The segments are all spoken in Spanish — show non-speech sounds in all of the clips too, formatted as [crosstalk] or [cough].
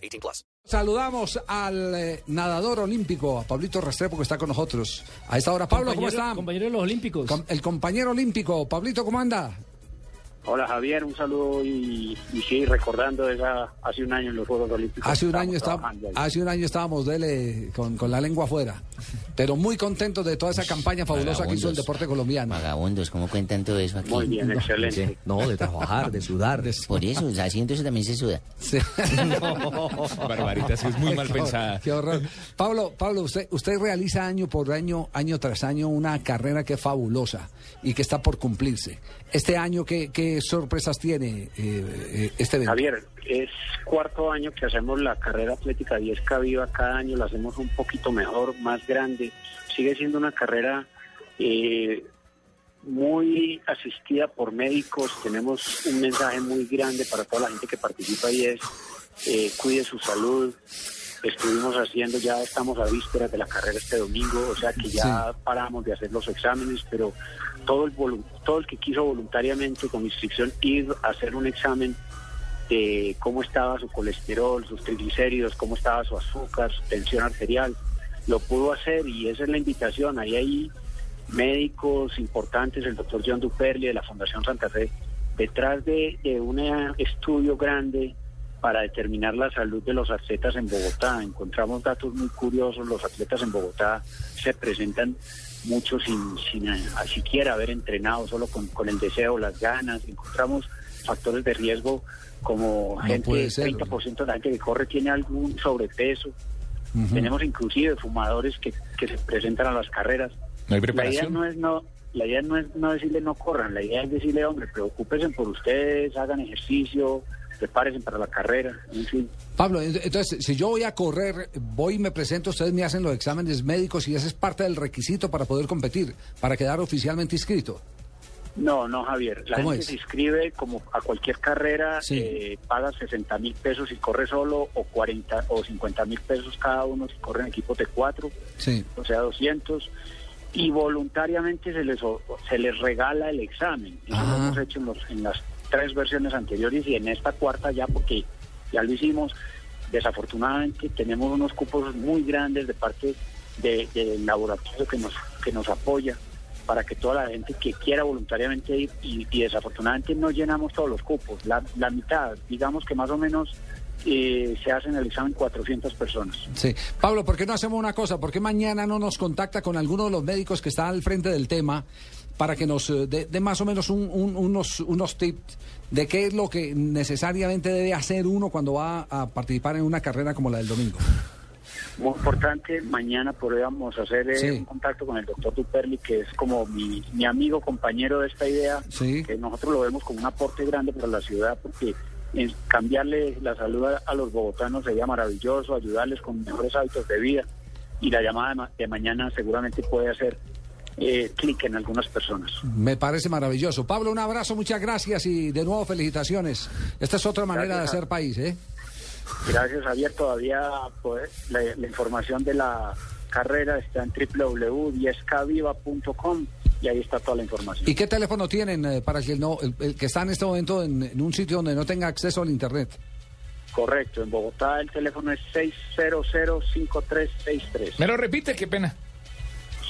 18 plus. Saludamos al eh, nadador olímpico, a Pablito Restrepo, que está con nosotros. A esta hora, Pablo, ¿cómo está? Compañero de los Olímpicos. Com- el compañero olímpico, Pablito, ¿cómo anda? Hola Javier, un saludo y, y sí, recordando esa, hace un año en los Juegos Olímpicos. Hace un año, está- trabajando ahí. hace un año estábamos dele con, con la lengua afuera, pero muy contentos de toda esa campaña fabulosa que hizo el deporte colombiano. Vagabundos, ¿cómo cuentan todo eso aquí? Muy bien, excelente. No, de trabajar, de sudar. de- [laughs] Por eso, haciendo eso también se suda. Sí. [laughs] Barbarita, sí es muy mal Qué pensada. horror, qué horror. Pablo, Pablo, usted, usted realiza año por año, año tras año, una carrera que es fabulosa y que está por cumplirse. Este año, ¿qué, sorpresas tiene eh, eh, este evento? Javier, es cuarto año que hacemos la carrera atlética 10K Viva. Cada año la hacemos un poquito mejor, más grande. Sigue siendo una carrera eh, muy asistida por médicos. Tenemos un mensaje muy grande para toda la gente que participa y es eh, cuide su salud. Estuvimos haciendo, ya estamos a vísperas de la carrera este domingo, o sea que ya paramos de hacer los exámenes, pero todo el, todo el que quiso voluntariamente con inscripción ir a hacer un examen de cómo estaba su colesterol, sus triglicéridos, cómo estaba su azúcar, su tensión arterial, lo pudo hacer y esa es la invitación. Ahí hay médicos importantes, el doctor John Duperli de la Fundación Santa Fe, detrás de, de un estudio grande para determinar la salud de los atletas en Bogotá. Encontramos datos muy curiosos, los atletas en Bogotá se presentan muchos sin, sin eh, siquiera haber entrenado, solo con, con el deseo, las ganas. Encontramos factores de riesgo como No gente, ser. 30% de la gente que corre tiene algún sobrepeso. Tenemos inclusive fumadores que, que se presentan a las carreras. ¿No hay La idea preparación? no es no, la idea no es no decirle no corran, la idea es decirle, hombre, preocúpense por ustedes, hagan ejercicio, prepárense para la carrera, en fin. Pablo, ent- entonces, si yo voy a correr, voy y me presento, ustedes me hacen los exámenes médicos y ese es parte del requisito para poder competir, para quedar oficialmente inscrito. No, no, Javier. La ¿Cómo gente es? se inscribe como a cualquier carrera, Sí. eh, paga 60 mil pesos si corre solo o 40 o 50 mil pesos cada uno si corren equipos de cuatro, Sí. o sea, 200. Y voluntariamente se les, se les regala el examen. Eso Ah. lo hemos hecho en, los- en las tres versiones anteriores y en esta cuarta ya porque ya lo hicimos. Desafortunadamente tenemos unos cupos muy grandes de parte de- del laboratorio que nos, que nos apoya para que toda la gente que quiera voluntariamente ir y, desafortunadamente no llenamos todos los cupos, la, la mitad, digamos que más o menos eh, se hacen el examen 400 personas. Sí. Pablo, ¿por qué no hacemos una cosa? ¿Por qué mañana no nos contacta con alguno de los médicos que está al frente del tema para que nos eh, dé más o menos un- un- unos, unos tips de qué es lo que necesariamente debe hacer uno cuando va a participar en una carrera como la del domingo? Muy importante, mañana podríamos hacer eh, Sí. un contacto con el doctor Duperli, que es como mi, mi amigo, compañero de esta idea, Sí. que nosotros lo vemos como un aporte grande para la ciudad, porque cambiarle la salud a, los bogotanos sería maravilloso, ayudarles con mejores hábitos de vida, y la llamada de, ma- de mañana seguramente puede hacer eh, clic en algunas personas. Me parece maravilloso. Pablo, un abrazo, muchas gracias y de nuevo felicitaciones. Esta es otra manera Gracias, de hacer país, ¿eh? Gracias, Javier. Todavía pues, la, la información de la carrera está en www.10kviva.com y ahí está toda la información. ¿Y qué teléfono tienen eh, para que no, el, el que está en este momento en, en un sitio donde no tenga acceso al Internet? Correcto, en Bogotá el teléfono es 600-5363. Me lo repite, qué pena.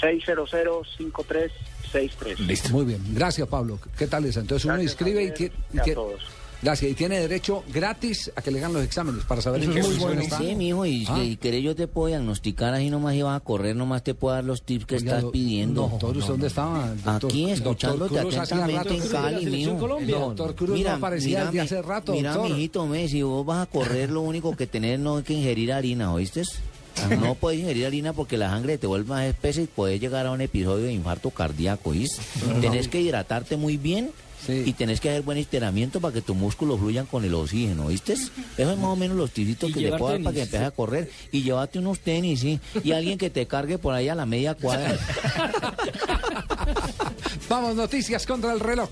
600-5363. Listo. Muy bien, gracias Pablo. ¿Qué tal es? Entonces uno y, Javier, y y a todos. Gracias, y tiene derecho gratis a que le hagan los exámenes para saber en qué muy bueno. está. Sí, mijo, y, Ah. y querés yo te puedo diagnosticar así nomás y vas a correr, nomás te puedo dar los tips que Oiga, estás do- pidiendo. Doctor, ¿usted dónde estaba? Doctor- Aquí, escuchándote atentamente en Cali, mijo. Colombia. El doctor Cruz no aparecía desde hace rato, Mira, doctor. mijito, me, si vos vas a correr, lo único que tenés no es que ingerir harina, ¿oíste? No puedes ingerir harina porque la sangre te vuelve más espesa y puedes llegar a un episodio de infarto cardíaco, ¿oíste? Tenés que hidratarte muy bien Sí. Y tenés que hacer buen estiramiento para que tus músculos fluyan con el oxígeno, ¿oíste? Eso es más o menos los tiritos que le puedo dar para que empieces a correr. Y llévate unos tenis, sí. Y alguien que te cargue por ahí a la media cuadra. [laughs] Vamos, noticias contra el reloj.